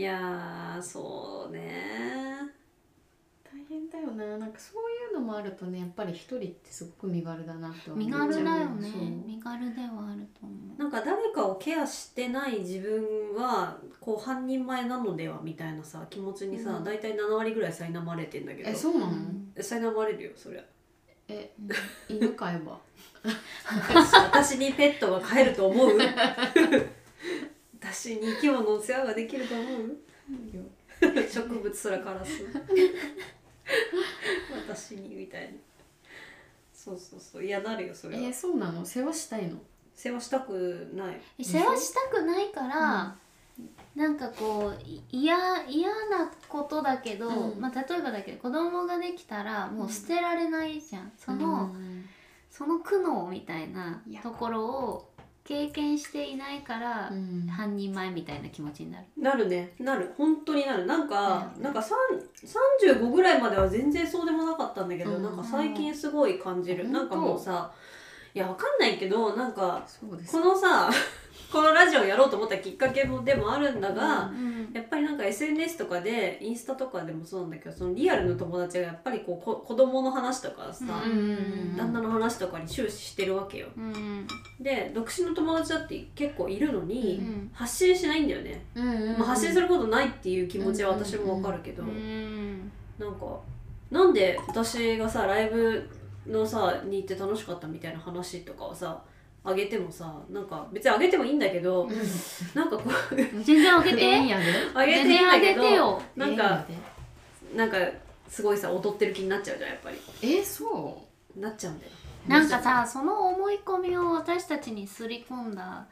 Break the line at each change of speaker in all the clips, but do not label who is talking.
いやーそうね。
大変だよな。なんかそういうのもあるとねやっぱり一人ってすごく身軽だなって思う
身軽だよね。身軽ではあると思う。
なんか誰かをケアしてない自分はこう半人前なのではみたいなさ気持ちにさ、
うん。
大体7割ぐらい苛まれてんだけど。
えそうなの、
苛まれるよそりゃ
え 犬飼えば。
私にペットが飼えると思う？私に生き物の世話ができると思う？植物すら枯らす。私にみたいな。そうそうそう。嫌なるよそれは、
えそうなの？世話したいの？
世話したくない。
え世話したくないから、なんかこうい嫌嫌なことだけど、
うん。
まあ、例えばだけど子供ができたらもう捨てられないじゃん、その、
うん。
その苦悩みたいなところを経験していないから、
うん。
半人前みたいな気持ちになる。
なるね。なる。本当になる。なんか、
うん
なんかさん35ぐらいまでは全然そうでもなかったんだけど、
うん。
なんか最近すごい感じる、
うん
なんかもうさいやわかんないけどなんか
そうです。
このさこのラジオやろうと思ったきっかけもでもあるんだが、
うん
やっぱりなんか SNS とかでインスタとかでもそうなんだけどそのリアルの友達がやっぱりこうこ子供の話とかさ、
うん
旦那の話とかに終始してるわけよ。
うん
で独身の友達だって結構いるのに、
うん
発信しないんだよね、
うんうんうん。
まあ、発信することないっていう気持ちは私もわかるけど、
うん
なんかなんで私がさライブのさに行って楽しかったみたいな話とかをさあげてもさなんか別にあげてもいいんだけど、なんかこう
全然あげて。
ええんやで。
あげていいんだけど
げてよ。
なんかなんかすごいさ踊ってる気になっちゃうじゃんやっぱり。
でえそ
なっちゃうんだよ。
なんかさその思い込みを私たちにすり込んだ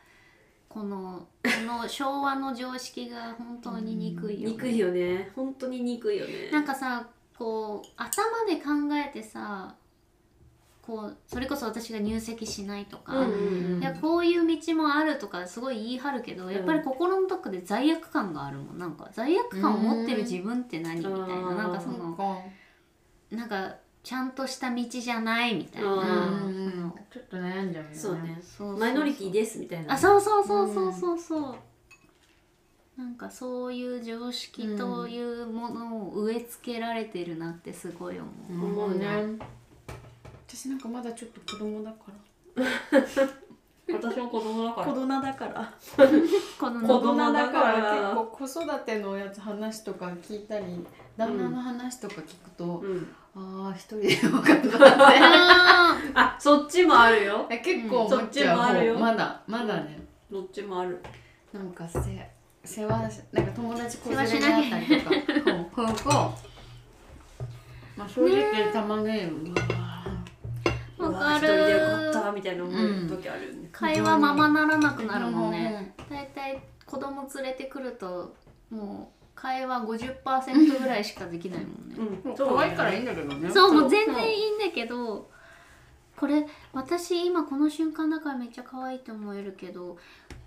このこの昭和の常識が本当に憎いよ、ね。
憎いよね。本当に憎いよね。
なんかさこう頭で考えてさこうそれこそ私が入籍しないとか、
うんうんうん。
いやこういう道もあるとかすごい言い張るけど、やっぱり心のどこで罪悪感があるもん。なんか罪悪感を持ってる自分って何みたいな。
うん。
なんか
うそ
そのなんかちゃんとした道じゃないみたいな、
ちょっと悩んじゃうよね。
そうね。
そうそうそう。
マイノリティですみたいな。
あそうそうそうそうそう。そう、なんかそういう常識というものを植え付けられてるなってすごい思う、
思うね
私なんかまだちょっと子供だか
私も子供だから。
供だから。
子供だから。
結構子育てのやつ話とか聞いたり旦那の話とか聞くと、
うん。
ああ一人でよかったって。
あ
あそっちもあるよ。
え結構う、
そっちもあるよ。
まだまだね、
どっちもある。
なんかせ世話しなんか友達子連れったりとか。ほう。ほうほうまあ正直たまねうわ
ーわか
一人でよか
る
ったみたいな思う時あるよね、
会話ままならなくなるもんね。だいたい子供連れてくるともう会話50%ぐらいしかできないもんね。
うん。
ー可愛いからいいんだけどね。
そうもう全然いいんだけどこれ私今この瞬間だからめっちゃ可愛いと思えるけど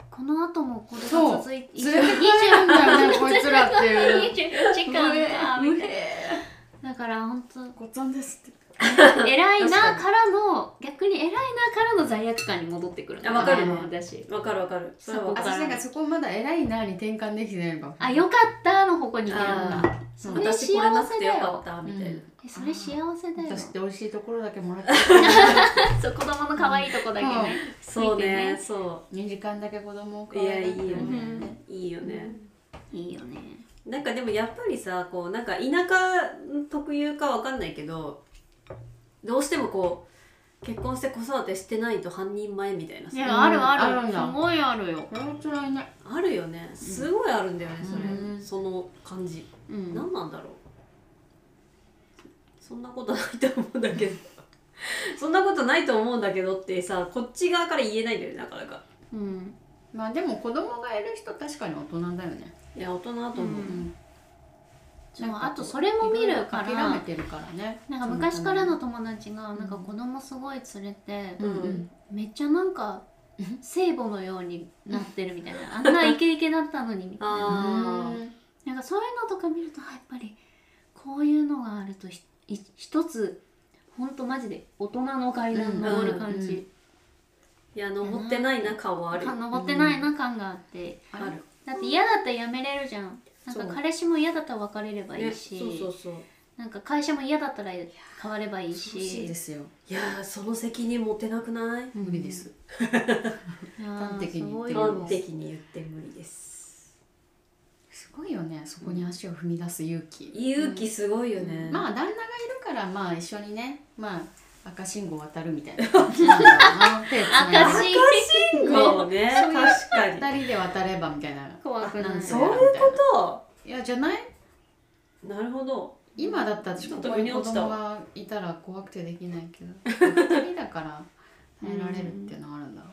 この後もこれが続いて
連れてきちゃうんだよね。こいつらっていう。
24時間かみたいな。
え
だから本当
ごっつぁんですって
偉いなからの逆に偉いなからの罪悪感に戻ってくる
あわかる
ね。
私。
わかるわかる。それはわかる
私なんかそこまだ偉いなに転換できてないかも
あよかったの方向に行けるんだ
あ
それ
私これなく
幸せだよ
てよかったみたいな、
うん。
えそれ幸せだよ。
私って美味しいところだけもらって。
そう子供の可愛いとこだけね。
そうね。そ
2時間だけ子供を
ういやいいよ
可愛がって
ね、いいよね、
いいよね。
なんかでもやっぱりさこうなんか田舎特有かわかんないけどどうしてもこう結婚して子育てしてないと半人前みたいなさ。
いやあるある。
ある
すごいあるよ。
これは辛いね。
あるよね。すごいあるんだよねそれ、
うん。
その感じ、
うん。
何なんだろう。そんなことないと思うんだけど。そんなことないと思うんだけどってさこっち側から言えないんだよねなかなか。
うん。
まあでも子供がいる人確かに大人だよね。
いや大人だと思う、
うんそう
なんか
あとそれも見るから。
諦めてるからね。
なんか昔からの友達がなんか子供すごい連れて、
うんうん。
めっちゃなんか聖母のようになってるみたいな。あんなイケイケだったのに。みたいな
あ
なんかそういうのとか見るとあやっぱりこういうのがあると一つほんとマジで大人の階段登る感じ、
いや登ってないな顔はある。
か登ってないな感があって、
ある。
だって嫌だったらやめれるじゃんなんか彼氏も嫌だったら別れればいい
ね
し、
そうそうそう。
なんか会社も嫌だったら変わればいい
欲しいで
し
すよ。
いやーその責任持てなくない？
無理です。端的に言って
端的に言って無理です。
すごいよねそこに足を踏み出す勇気。
勇気すごいよね、
まあ旦那がいるからまあ一緒にねまあ赤信号渡るみたいな。感じなんだろうな手つないで。
赤信
そうね。
そういう
確かに。
二人で渡ればみたいな。
怖くない。
ん
そういうこ
いやじゃない？
となるほど。
今だったらちょっとここに子供がいたら怖くてできないけど。二人だから耐えられるっていうのはあるんだ。ろう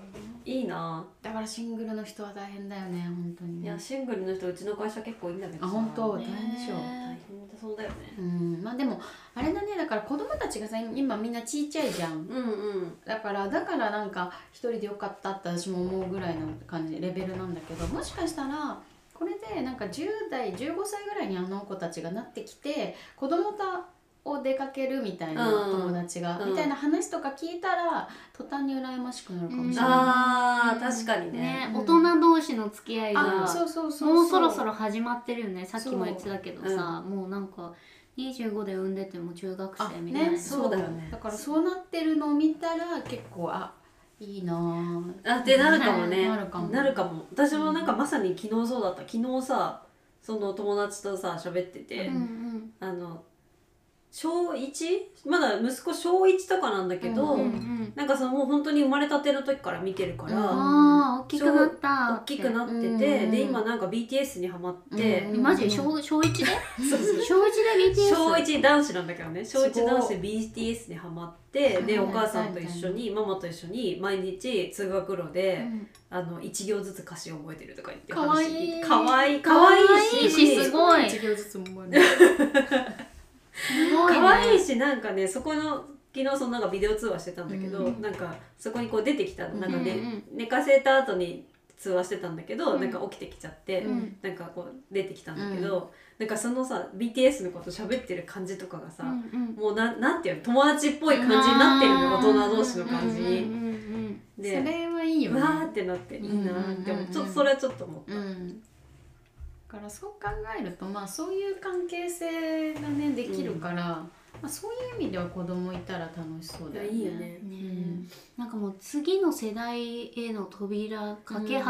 いいな。
だからシングルの人は大変だよね本当にね。
いやシングルの人うちの会社結構いいんだけどさ。
あ本当？大
ね
変でしょ。う
大変だそうだよね。
うん。まあでもあれだねだから子供たちがさ今みんなちっちゃいじゃん。
うんうん。
だからだからなんか一人でよかったって私も思うぐらいの感じレベルなんだけどもしかしたらこれでなんか10代15歳ぐらいにあの子たちがなってきて子供とを出かけるみたいな
うん。
友達が、
うん。
みたいな話とか聞いたら途端に羨ましくなるかもしれない。
あー確かにね。
大人同士の付き合い
あ
が
そうそうそう。
もうそろそろ始まってるよねさっきも言ってたけどさ、もうなんか25で産んでても中学
あ
生みたいな、
ね
そうだよね。
だからそうなってるのを見たら結構あいいなぁ
あってなるかもね。
なるかも。
なるかも。私もなんかまさに昨日そうだった。昨日さその友達とさ喋ってて、
うんうん。
あの小 1? まだ息子小1とかなんだけど、
うんうん
なんかそのもう本当に生まれたての時から見てるから、
うん
大きくなった。
大きくなってて、
うん
で今なんか BTS にハマって、
うん
マジ？小小一で？小一で BTS
小1男子なんだけどね。小1
すごい。
男子で BTS にハマってで
うん
お母さんと一緒にママと一緒に毎日通学路で、
うん。
あの1行ずつ歌詞を覚えてるとか言って
かわいい
かわいいかわいいし
いいしすごい
一行ずつも覚える
すごいね。
かわいいしなんかねそこの昨日そのなんかビデオ通話してたんだけど、
うん
なんかそこにこう出てきたの。なんかね、
うん。うん
寝かせた後に通話してたんだけど、
うん。
なんか起きてきちゃって、
うん。
なんかこう出てきたんだけど、なんかそのさ BTS のこと喋ってる感じとかがさ、
うんうん。
もうななんていうの友達っぽい感じになってるの大人同士の感じに。
うんうんうん
そ
で
れはいいよね。
わーってなっていいなーって思う、
うんうんうんうん
ちょっとそれはちょっと思った、
からそう考えるとまあそういう関係性がねできるから、まあ、そういう意味では子供いたら楽しそうだよね。
いやいいよね。
ねなんかもう次の世代への扉架け橋だよ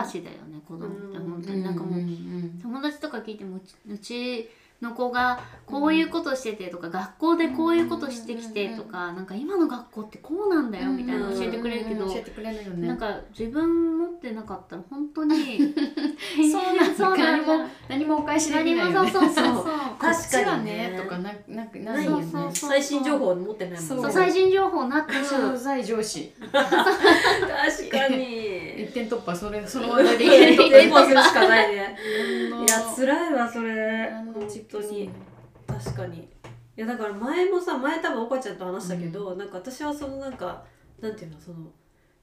ね、子供って
うん
本当に。なんかもう、
ん。
友達とか聞いてもうちうちの子がこういうことしててとか、学校でこういうことしてきてとか、なんか今の学校ってこうなんだよみたいなの教えてくれるけど、
うん教えてくれるよね。
なんか自分持ってなかったら本当に
そうなんだ。
そうなんだ。
何も何もお返しでき
何
ないよね。
もそうそうそう。そう
確かにね。
ねとかななくな
ないい
よね。
よね
そうそう
最新情報持ってないもん
そう
そう最新情報な
上司。
確かに。
一点突破それその話題で。
一
一点突
点するしかないね。
破
いや辛いわそれ本当に。確かに。いやだから前もさ前多分おかちゃんと話したけど、なんか私はそのなんかなんていうのその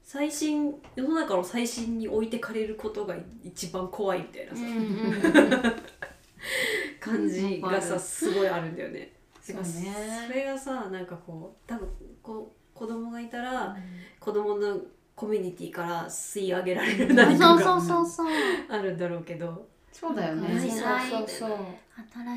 最新世の中の最新に置いてかれることが一番怖いみたいなさ、
うんうん
感じがさすごいあるんだよね。
そうね。
それがさなんかこう多分こう子供がいたら子供のコミュニティから吸い上げられる何か
そうそう
が
そうそう。
あるんだろうけど
そうだよね。そうそうそう。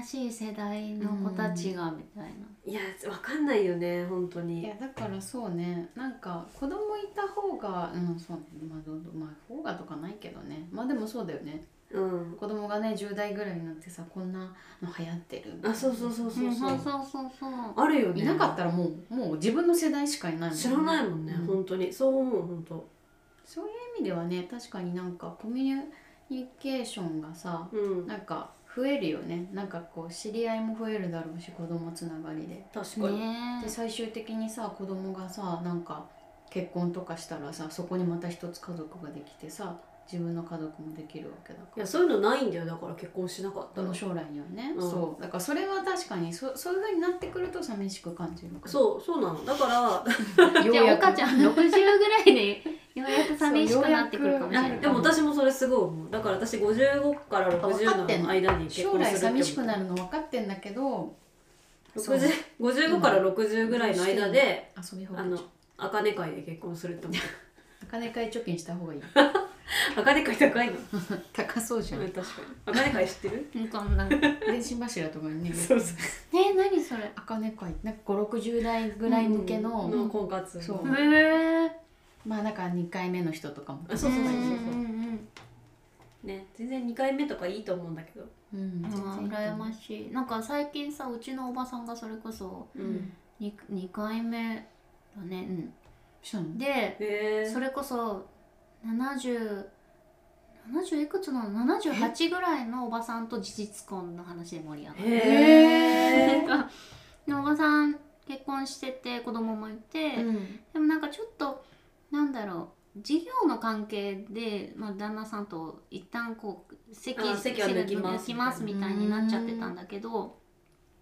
新しい世代の子たちがみたいな、
いやわかんないよね本当
い
に
やだからそうね。なんか子供いた方がうんそうね。まあどうどうまあ方がとかないけどね。まあでもそうだよね。
うん。
子供がね10代ぐらいになってさこんなの流行ってる
あそうそうそうそう
う。ん
そう、
そうそうそうそう。
あるよね。
いなかったらもうもう自分の世代しかいないもんね。
知らないもんね、
うん。
本当に。そう思う本当。
そういう意味ではね確かになんかコミュニケーションがさ
うん。
なんか増えるよね。なんかこう知り合いも増えるだろうし子供つながりで。
確かに、
ね。
で最終的にさ子供がさなんか結婚とかしたらさそこにまた一つ家族ができてさ自分の家族もできるわけだから。
いやそういうのないんだよ。だから結婚しなかった
の将来にはね、
うん。
そう。だからそれは確かにそそういうふうになってくると寂しく感じる
そうそうなの。だから
じゃあ
ようやく
岡ちゃん。60ぐらいでようやく寂しくなってくるかもしれない。
でも私もそれすごい思う。だから私55から
分かってん
60
の
の間に結
将来
婚するって
寂しくな
る
るの分かってんだけどそう。
60 55から60ぐらいの間で
う
あの茜会で結婚するって思う
金買い貯金した方がいい
あかね会高いの？
高そうじゃん。
確かに。あかね会知ってる？
わかんない
電信柱とかにね。
そうそう。
え何それ？
あかね会なんか560代ぐらい向けの、
の婚活
そう。
へえ
まあなんか2回目の人とかも。
あそうそうそう。そう
うんうん。
ね全然2回目とかいいと思うんだけど。
うん。
羨ましい。なんか最近さうちのおばさんがそれこそ
うん、
2, 2回目だね。
したの
うんでそれこそ7070いくつなの78ぐらいのおばさんと事実婚の話で盛り上がる。
へえ
でおばさん結婚してて子供もいて、
うん。
でもなんかちょっとなんだろう事業の関係で、まあ、旦那さんと一旦こう席
あ席は抜きます
抜きますみたいになっちゃってたんだけど、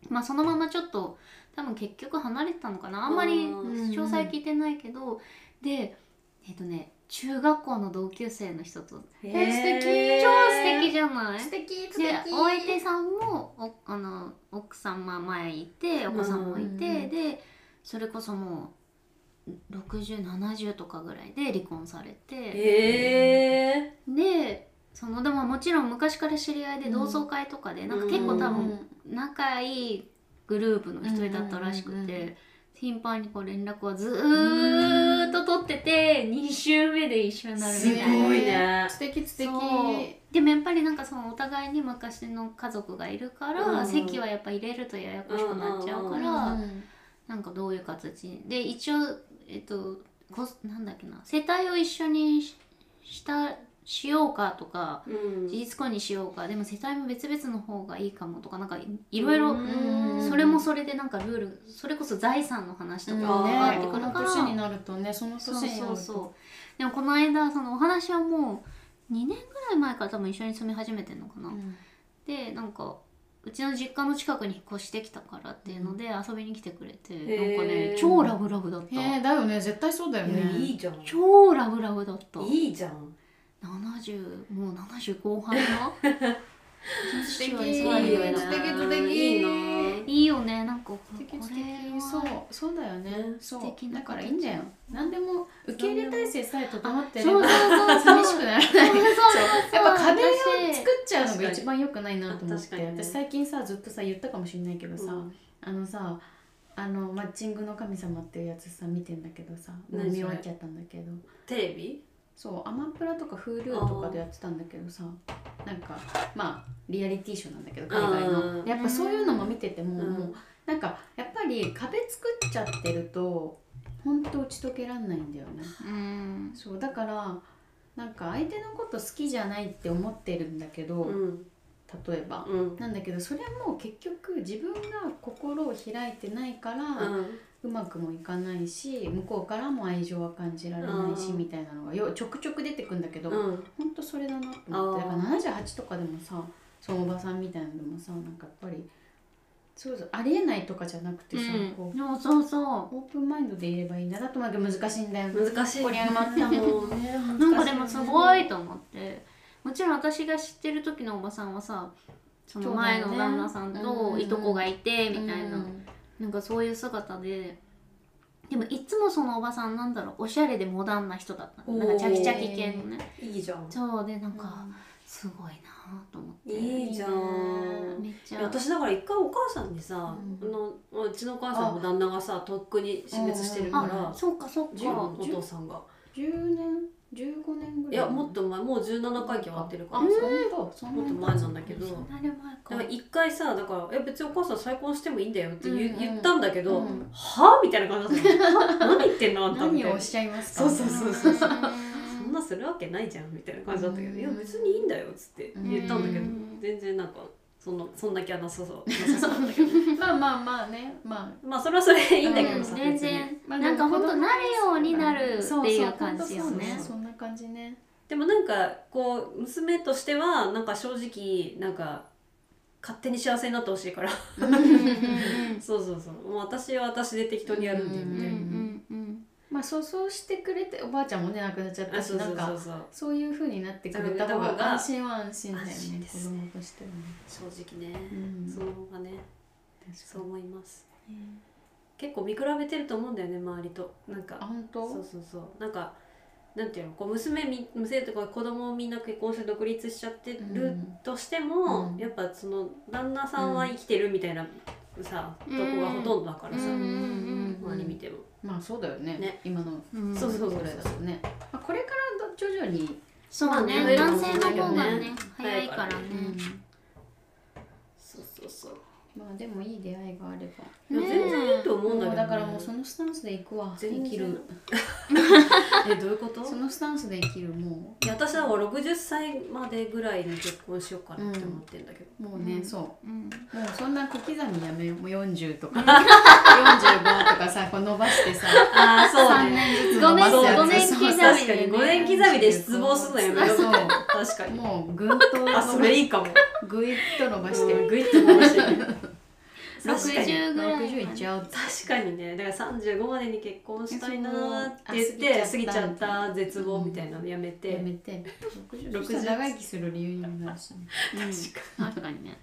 まあそのままちょっと多分結局離れてたのかな。あんまり
うん。
詳細聞いてないけど、でえっ、とね中学校の同級生の人と。
へ
え素敵。
超素敵じゃない？
素敵素
で
敵
お相手さんもおあの奥さんま前いてお子さんもいて、
うん
でそれこそもう6070とかぐらいで離婚されて。
へえ
でそのでももちろん昔から知り合いで同窓会とかで、なんか結構多分仲いいグループの一人だったらしくて、
うんうんうんうん
頻繁にこう連絡はずーっと取ってて2週目で一緒になるみ
す
たいな。
ごいね。
素敵素敵。
そう。でもやっぱりなんかそのお互いに昔の家族がいるから、
うん
席はやっぱ入れるとややこしくなっちゃうから、
うん
なんかどういう形で一応えっとこなんだっけな世帯を一緒にししたしようかとか
うん。
事実婚にしようかでも世帯も別々の方がいいかもとかなんかいいろいろ
うん。
それもそれでなんかルールそれこそ財産の話とか
うん。
が
ね
上がってくるから、
年になるとねその
そう
年になると。
そうそうでもこの間そのお話はもう2年ぐらい前から多分一緒に住み始めてんのかな、
うん。
でなんかうちの実家の近くに引っ越してきたからっていうので遊びに来てくれて、
へー。
なんかね超ラブラブだった、
へえだよね絶対そうだよね。
いいじゃん。
超ラブラブだった。
いいじゃん
70もう70後半の？
素敵。
いいな。い
いよね。なんかこれ
そうそうだよね。
素敵な
だからいいんだよ。何でも受け入れ体制さえ整ってれば寂しくならないやっぱ壁を
私
作っちゃうのが一番良くないなと思って、私最近さずっとさ言ったかもしれないけどさ、
うん。
あのさあのマッチングの神様っていうやつさ見てんだけどさ見終わっちゃったんだけど。
テレビ？
そうアマプラとか Hulu とかでやってたんだけどさなんかまあリアリティショーなんだけど海外
うん。
のやっぱそういうのも見てても、
うん。
もうなんかやっぱり壁作っちゃってるとほんと打ち解けらんないんだよね。
うん。
そうだからなんか相手のこと好きじゃないって思ってるんだけど、
うん。
例えば、
うん。
なんだけどそれはもう結局自分が心を開いてないから、うまくもいかないし向こうからも愛情は感じられないし
うん。
みたいなのがよちょくちょく出てくんだけど、
うん。
ほんとそれだなと思って。だから78とかでもさそのおばさんみたいなのでもさなんかやっぱりそうそうありえないとかじゃなくてさ、こう
うん、そうそう。
オープンマインドでいればいいんだなと思うけど難しい。んだよね
難しい。
こりゃまったもん
ね。
なんかでもすごいと思って。もちろん私が知ってる時のおばさんはさその前の旦那さんといとこがいてみたいな、なんかそういう姿ででもいつもそのおばさんなんだろうおしゃれでモダンな人だったの。なんかチャキチャキ系のね。
いいじゃん。
そうでなんかすごいなと思って。
いいじゃん。
めっちゃ。
私だから一回お母さんにさ、
うん。
あのうちのお母さんも旦那がさとっくに死滅してるから
あそうかそう
10
か
お父さんが
10年15年ぐらい。
いやもっと前もう17回忌終わってるから。
あそん。
もっと前なんだけど。
そんなに前
だ
か
から一回さだから「え別にお母さん再婚してもいいんだよ」って言,、言ったんだけど「
うん。
はあ?」みたいな感じだった 何言ってんの？あんた」
何をおっしゃいますか？
そうそうそうそう。
うん。
そんなするわけないじゃんみたいな感じだったけど「
うん。
いや別にいいんだよ」っつって言ったんだけど
うん。
全然なんかそのそんな気はなさそうなさそう。だったけど
まあまあまあね。まあ。
まあそれはそれでいいんだけ
うん
どさ、
全
別に。
然。
まあ
なんか本当なるようになるって
そう
いう感じよね。
そんな感じね。
でもなんかこう娘としてはなんか正直なんか勝手に幸せになってほしいから。
うんうんうん
そうそうそう。もう私は私で適当にやるんでみたいな、
うんうんうん
まあそうそうしてくれておばあちゃんもね亡くなっちゃった
あそうそ
しなんか
うそう。そう
そういう風になってくれた方が安心は安心だよね
安心です。
子供としてはね。
正直ね、
うん。
その方がね。
確
そう思います。結構見比べてると思うんだよね周りと。なんか
あ本当？
そうそうそう。なんかなんていうのこう娘み娘とか子供みんな結婚して独立しちゃって
う
る
ん
としても、
うん。
やっぱその旦那さんは生きてるみたいなさ、
うん。
とこがほとんどだからさ、周り見ても。
まあそうだよね。
ね。
今の
うん。
そうそうそう
だとね、まあ、これから徐々に、
そうね、
まあ
男性の方がね
ね。
早いからね。
そうそうそう
まあでもいい出会いがあれば。
全然いいと思うんだけど、ね、
だからもうそのスタンスでいくわ生きる。
えどういうこと？
そのスタンスで生きるも
いや私は60歳までぐらいに結婚しようかなって思ってんだけど、
うもうね、
うん。
そう。
うん。
もうそんな小刻みやめよう。もう40とか。45とかさこう伸ばしてさ。
ああそう
3
ね
年ずつ
ごめん
伸ばすやつ
ごめん
そう
刻みで
確かに5年刻みで失望するのやめよう。
そう。
確かに。
もうぐんと
あそれいいかも。
ぐいっと伸ばして。
うんグイッと伸ばして
60ぐらいまで
60いっちゃう
確かにね。だから35までに結婚したいなーって言って
あ過ぎちゃ
っ
った
た絶望みたいなのやめて、
やめて。60
60
長生きする理由にもなるしね。
うん確かにね。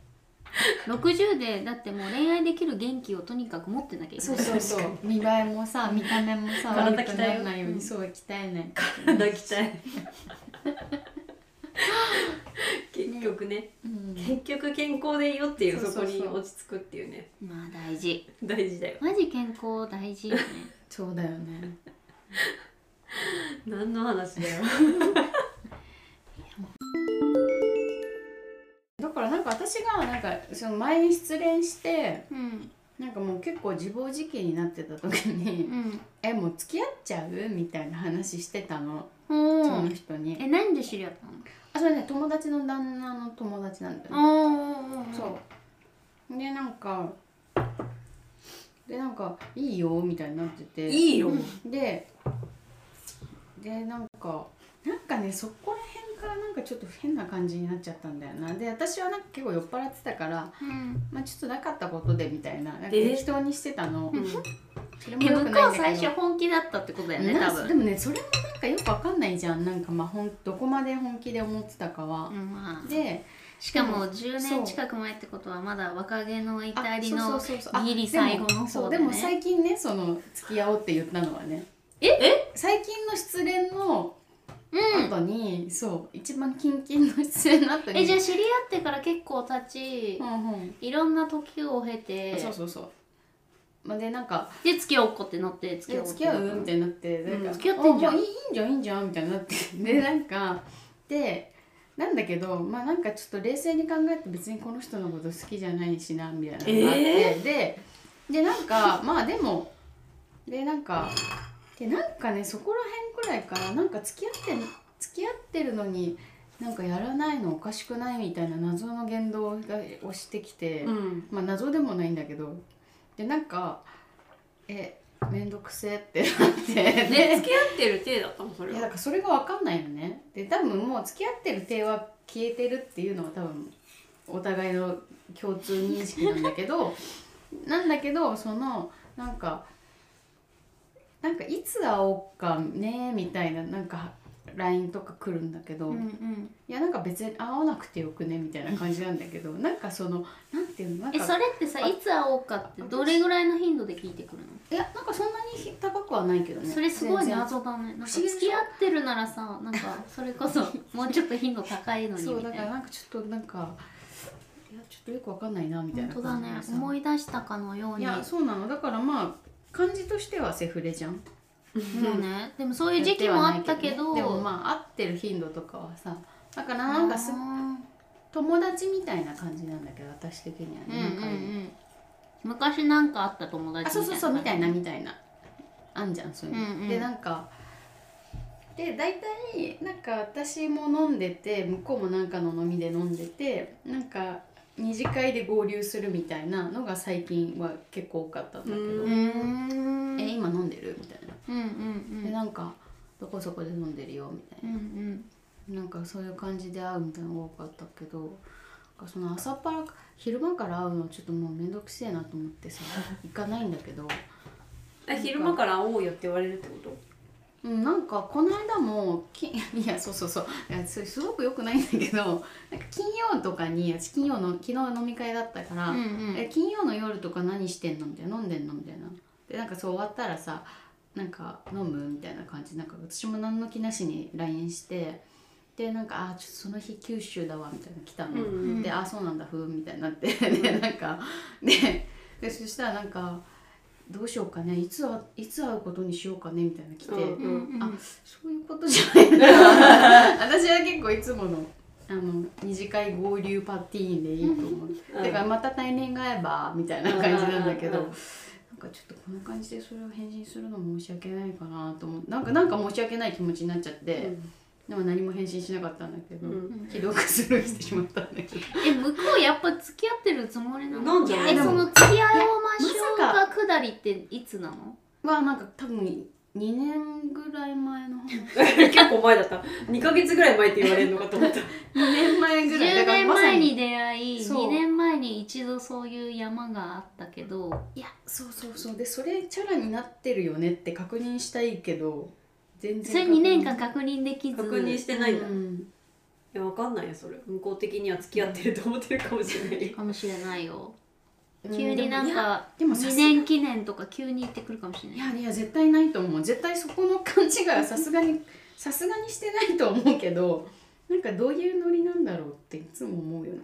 60でだってもう恋愛できる元気をとにかく持ってなきゃいけない。
そうそうそう。見栄えもさ見た目もさ
体
悪くないようにそう鍛えない
抱きたい 結局ね。
うん。
結局健康でいいよっていう
そ
こに落ち着くっていうね。
まあ大事。
大事だよ。
マジ健康大事よね。
そうだよね。
何の話だよ。
だからなんか私がなんかその前に失恋して
うん。
なんかもう結構自暴自棄になってた時に
うん「
えもう付き合っちゃう?」みたいな話してたの。
お
その
ー
人に。
え何で知り合ったの？
あそれね。友達の旦那の友達なんだよね。
おー。
そう。でなんかでなんか「いいよ」みたいになってて。
いいよ。
ででなんかなんかねそこら辺からなんかちょっと変な感じになっちゃったんだよな。で私はなんか結構酔っ払ってたから
うん。
まあちょっとなかったことでみたいな。適当にしてたの、
うん。
それもよくないんだけど。
う最初本気だったってことだよね
な
多分。
でもねそれもかよくわかんないじゃん。なんかまあほんどこまで本気で思ってたかは。
う、んまあ。
で
しかも10
そう
年近く前ってことはまだ若気の至
あ
りのギリ最後の方でね。
でも最近ねその付き合おうって言ったのはね。
え？え？
最近の失恋の
うん。
後に、そう一番キンキンの失恋の後に。
えじゃあ知り合ってから結構経ち
うんうん。
いろんな時を経て
そうそうそうまあでなんか
で付き合おうかってなって「付き合おう
え付き合う?」みたいになってなんか、
うん
付き合ってんじゃん。
あもういいんじゃんいいんじゃんみたいになって。でなんかでなんだけどまあなんかちょっと冷静に考えて別にこの人のこと好きじゃないしなみたいなのがあって、
え
ででなんかまあでもでなんかでなんかねそこら辺くらいからなんか付き合って付き合ってるのになんかやらないのおかしくないみたいな謎の言動が押してきて、
うん。
まあ謎でもないんだけどでなんかえめんどくせえってなって。
で
で
付き合ってる体だったのそれは。
いやだからそれが分かんないのね。で多分もう付き合ってる体は消えてるっていうのは多分お互いの共通認識なんだけど なんだけどそのなんかなんかいつ会おうかねみたいななんか LINE とか来るんだけど、
うんうん。
いやなんか別に会わなくてよくねみたいな感じなんだけど なんかそのなんていうのなんか
えそれってさいつ会おうかってどれぐらいの頻度で聞いてくるの？
いやなんかそんなに高くはないけどね。
それすごい謎だね。付き合ってるならさなんかそれこそ もうちょっと頻度高いのに
そうだからなんかちょっとなんかいやちょっとよくわかんないなみたいな
本当だね。思い出したかのよう
い
に
やそうなの。だからまあ感じとしてはセフレじゃん
もうねでもそういう時期もあったけど
でもまあ会ってる頻度とかはさだからなんかす
あ
友達みたいな感じなんだけど私的には
ーうんうん昔なんかあった友達
あそうそうそうみたいな
感
みたいな。あんじゃんそういうの、
うんうん。
でなんかで大体なんか私も飲んでて向こうもなんかの飲みで飲んでてなんか二次会で合流するみたいなのが最近は結構多かったんだけど。え今飲んでる？みたいな、
うんうん
でなんかどこそこで飲んでるよ？みたい
うんうん
ななんかそういう感じで会うみたいなのが多かったけどその朝っぱら昼間から会うのちょっともうめんどくせえなと思ってさ行かないんだけど。
え昼間から会おうよって言われるってこと？
うん、なんかこの間もき いやそうそうそう。いやそれすごく良くないんだけどなんか金曜とかに私金曜の昨日飲み会だったから、
うんうん。
え金曜の夜とか何してんのみたいな飲んでんのみたいな。でなんかそう終わったらさなんか飲むみたいな感じ。なんか私も何の気なしに LINE してでなんか「あちょっとその日九州だわ」みたいなの来たの、
うん
で「あそうなんだふう」みたいになって。でなんかででそしたらなんか「どうしようかねいつはいつ会うことにしようかね」みたいなの来て、
うん
うん
あそういうことじゃないんだ 私は結構いつものあの二次会合流パティーンでいいと思う、
うん
だからまたタイミング合えばみたいな感じなんだけど、
うんうんうん
なんかちょっとこの感じでそれを返信するの申し訳ないかなと思ってなんかなんか申し訳ない気持ちになっちゃって、でも何も返信しなかったんだけど、
うん。
既読スルーしてしまったんだけど。
え向こうやっぱ付き合ってるつもりなの？
なんじゃない？
えその付き合いをましょう
ま
が下りっていつなの
はなんか多分2年ぐらい前の話。
結構前だった。2ヶ月ぐらい前って言われるのかと思った。
2年前ぐらい。
10
だから
年前に。出会い
そう。
2年前に一度そういう山があったけど。
いやそうそうそう。でそれチャラになってるよねって確認したいけど全然
それ2年間確認できず。
確認してないんだ、い
うん。
やわかんないよそれ。向こう的には付き合ってると思ってるかもしれない。よ
かもしれないよ。
うん
急になんか2
でもさす
年記念とか急に言ってくるかもしれない。
いやいや絶対ないと思う。絶対そこの勘違いはさすがにさすがにしてないと思うけどなんかどういうノリなんだろうっていつも思うよね。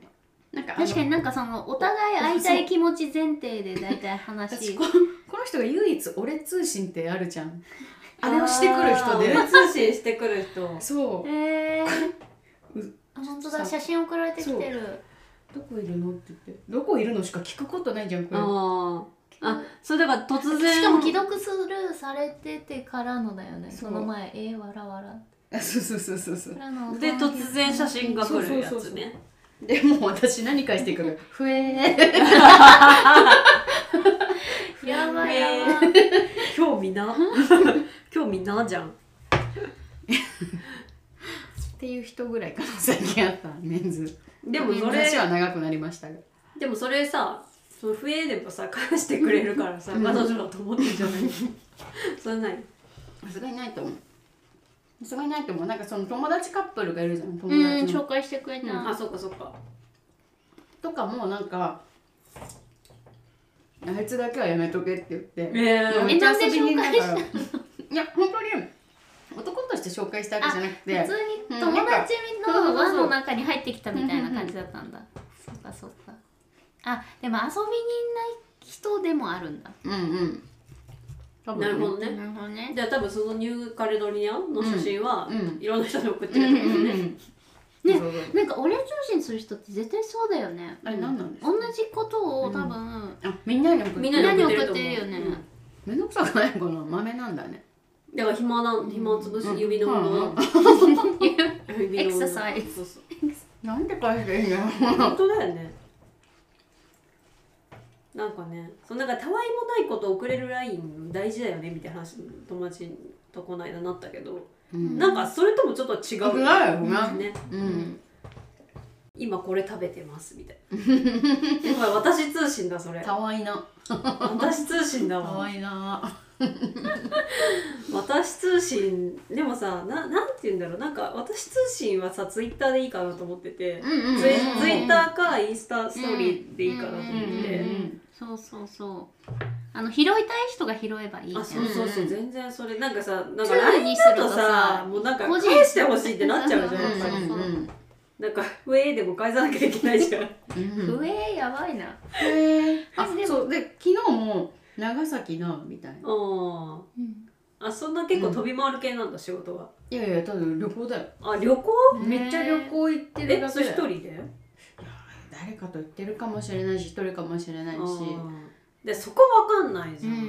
なんか
確かになんかそのお互い会いたい気持ち前提で大体話。
私ここの人が唯一俺通信ってあるじゃん。あれをしてくる人で。
あー通信してくる人。
そう。
えー。
う
あ本当だ。写真送られてきてる
どこいるの？って言ってどこいるの？しか聞くことないじゃんこれ。
あー。あそれだから突然。
しかも既読スルーされててからのだよね。
そ
の前えー、わらわら
あそうそうそうそうそう。
からの
で突然写真が来るや
そうそうそう
つね
でもう私何返してくる？ふえー。
やばいや
え
ばい。
興味な？興味なじゃん。
っていう人ぐらいかな最近あったメンズ
でもそれ
話は長くなりましたが。
でもそれさその笛でもさ返してくれるからさ
うん。
彼女だと思ってるじゃない？それない
さすがにないと思う。さすがにないと思う。なんかその友達カップルがいるじゃん友
うん
達の。
紹介してくれた、
あそっかそっか。
とかもなんかあいつだけはやめとけって言って、
え
もうめ
え
っちゃ遊び
なんで紹介
人だからいや本当に男として紹介したわけじゃなくて。
普通に友達の輪の中に入ってきたみたいな感じだったんだ。そっかそっか。あでも遊び人な人でもあるんだ。
うんうん。多分
なるほどね。
なるほどね。
じゃあ多分そのニューカレドニアの写真は、いろんな人に送って
うん
るってことね、
うん
ねなんか俺通信する人って絶対そうだよね。
あれ何なんですか？
同じことを多分、
あみんなに送って
みん
みんなに送
送
っ
っててる
よね、
めんどくさくないのかな？豆なんだね
だから暇なん暇を潰す指の運動、
エクササイズ。
なんで返していいんだよ
本当だよね。なんかねそのなんかたわいもないこと送れるライン大事だよねみたいな話友達とこの間なったけど、
うん。
なんかそれともちょっと違う
よね。
ね。
うん。
今これ食べてますみたいな。やっぱり私通信だそれ。
たわいな。
私通信だわ。
たわいな
私通信でもさななんて言うんだろう。なんか私通信はさツイッターでいいかなと思ってて、
うんうんうん
ツイツイッターかインスタストーリーでいいかなと思って、
うんうんうんそうそうそう。あの拾いたい人が拾えばいい
あそうそうそう。全然それなんかさなんか LINE
にすると
だとさ
さ
もうなんか返してほしいってなっちゃうじゃんやっぱり。なんか上でも返さなきゃいけないじゃん
うん
上やばいな
へえあそうで昨日も長崎なみたいな。
ああそんな結構飛び回る系なんだ仕事は。い
やいやただ旅行だよ。
あ旅行？
めっちゃ旅行行ってる
えそれ
だけだよ。
一人で？
誰かと行ってるかもしれないし一人かもしれないし。
でそこわかんないじゃん、
うん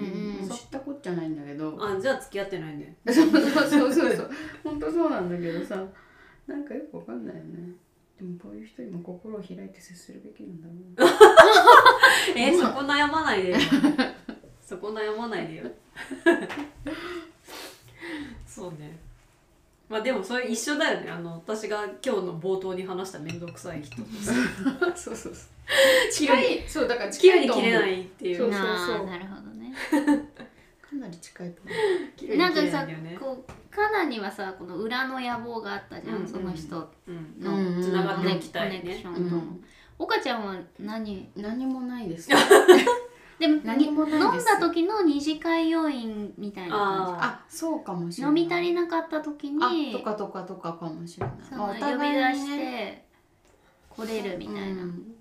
うん。
知ったこっちゃないんだけど。
あじゃあ付き合ってないね。
そうそうそうそうそう。本当そうなんだけどさ。なんかよくわかんないよね。でもこういう人にも心を開いて接するべきなんだろうな。
えそこ悩まないでこ悩まないでよ。そうね。まあでもそれ一緒だよね。あの私が今日の冒頭に話した面倒くさい人
そうそうそう。近いそうだから
急
近いと思う。
に切れないっていう
そうそう
な
そう。
あなるほどね。
かなり近いと思
急に切
なんかさこうカナにはさこの裏の野望があったじゃん、
うんうん。
その人
うん
うん。うんうん
つながってい
コネ
きたいね
コネクションと、
うん。
岡ちゃん。は何
う何もないです
でも
何もないです？
飲んだ時の二次会要員みたいな感
あそうかもし
じ
れない。
飲み足りなかった時に
あとかとかとかかもしれない。
その
お
呼び出して来れるみたいな、
うん。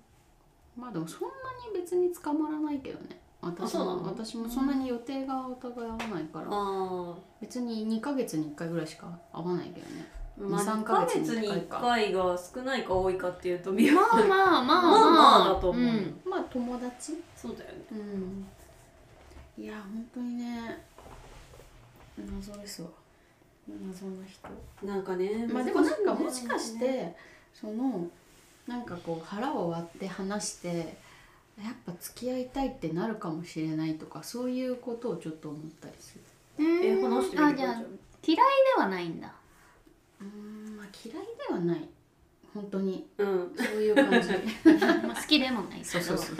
まあでもそんなに別に捕まらないけどね。私も私もそんなに予定がお互い合わないから、
あ
別に2ヶ月に1回ぐらいしか会わないけどね。
あまあ
2 3
2
ヶ
ヶ
月に
月に1
一回
が少ないか多いかっていうと
まあまあまあまあ。
まあまあだと思う、
ん。
まあ友達？
そうだよね。
うん。いや本当にね。謎ですわ。謎の人。
なんかね
まあでもなんか
難
もしかしてそのなんかこう腹を割って話してやっぱ付き合いたいってなるかもしれないとかそういうことをちょっと思ったりする。
え
うん
話してみて
あじゃあ嫌いではないんだ
うーんまあ嫌いではない。本当に。
うん。
そういう感じ。
まあ好きでもないけど。
そうそうそう。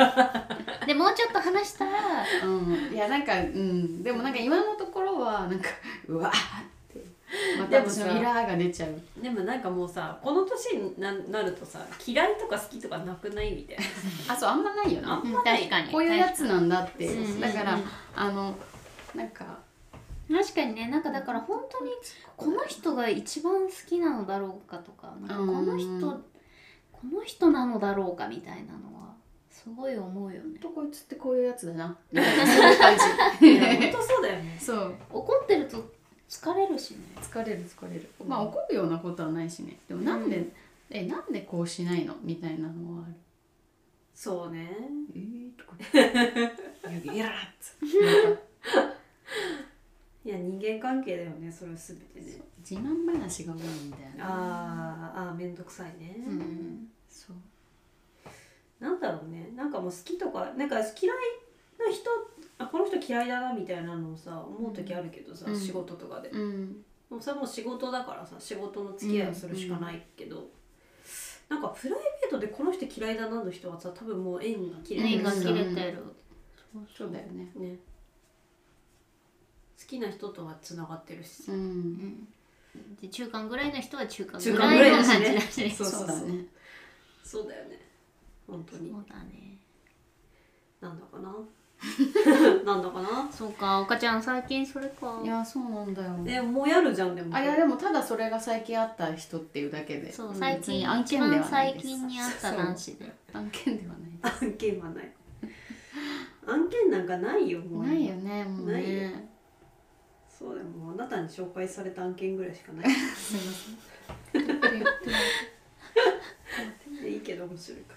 でもうちょっと話したら
うん。いやなんかうん。でもなんか今のところはなんかうわーって。また
でもさ
私のイラーが出ちゃう。
でもなんかもうさこの年にななるとさ嫌いとか好きとかなくないみたいな。
あそうあんまないよな
あん
うん確かに。
こういうやつなんだって。
うん
だから
うん。
あのなんか
確かにねなんかだから本当にこの人が一番好きなのだろうかとかなんかこの人、
うん。
この人なのだろうかみたいなのはすごい思うよね。
とこいつってこういうやつだな。みたいなそういう感
いや本当そうだよね。
じそう。
怒ってると疲れるしね。
疲れる疲れる。
うん。
まあ怒るようなことはないしね。でもなんで、
うん。
えなんでこうしないのみたいなのはある？
そうね。
えー、とか。っ
いや人間関係だよねそれ全てね。
自慢話が多いんだよね
あーあーめんどくさいね、
うん。そう。
なんだろうね。なんかもう好きとかなんか嫌いな人あこの人嫌いだなみたいなのをさ思う時あるけどさ、
うん。
仕事とかで、
うん。
もうそれはもう仕事だからさ仕事の付き合いをするしかないけど、なんかプライベートでこの人嫌いだなの人はさ多分もう縁が切れてる。さ
縁が切れてる、
そうだよね。
ね。好きな人とはつながってるしさ、
うん。
うん。で中間ぐらいの人は中間
中
ぐ
間ぐらい
の感じ
ね
だしね。
そうそうそう。
だね。
そうだよね。本当に。
そうだね。
なんだかな？なんだかな？
そうか。岡ちゃん最近それか。
いやそうなんだよ。
でもやるじゃんでも
あいやでもただそれが最近あった人っていうだけで。
そう
うん。
最近
案
一
件ではないです。
近にあった男子で。
案件ではない。で
案件はない。案件なんかないよもう。
すないよねもう
ないよ。
ね
そうでもあなたに紹介された案件ぐらいしかない。
すません。
いい？けど面白いか